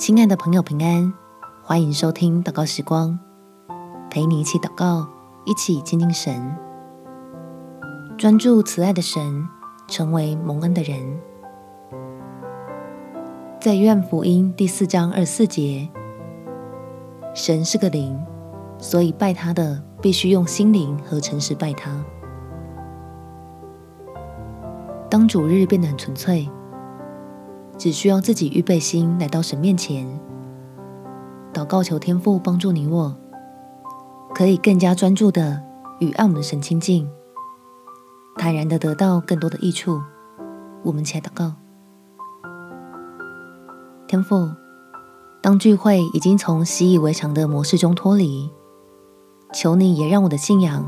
亲爱的朋友，平安！欢迎收听祷告时光，陪你一起祷告，一起亲近神，专注慈爱的神，成为蒙恩的人。在约翰福音第四章二四节，神是个灵，所以拜他的必须用心灵和诚实拜他。当主日变得很纯粹，只需要自己预备心来到神面前，祷告求天父帮助你我，可以更加专注的与爱我们神亲近，坦然的得到更多的益处。我们起来祷告，天父，当聚会已经从习以为常的模式中脱离，求你也让我的信仰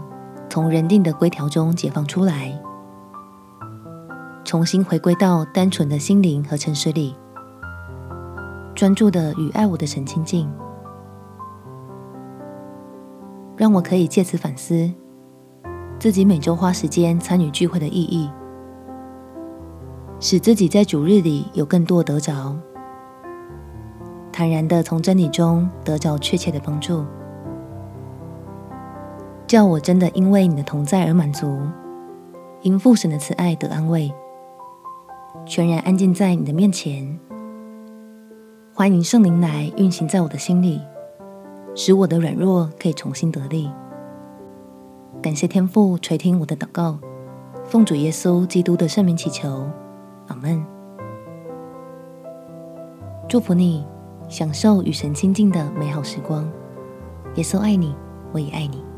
从人定的规条中解放出来。重新回归到单纯的心灵和城市里，专注的与爱我的神亲近，让我可以借此反思自己每周花时间参与聚会的意义，使自己在主日里有更多得着，坦然的从真理中得着确切的帮助，叫我真的因为你的同在而满足，因父神的慈爱得安慰。全然安静在你的面前，欢迎圣灵来运行在我的心里，使我的软弱可以重新得力。感谢天父垂听我的祷告，奉主耶稣基督的圣名祈求，阿门。祝福你，享受与神亲近的美好时光。耶稣爱你，我也爱你。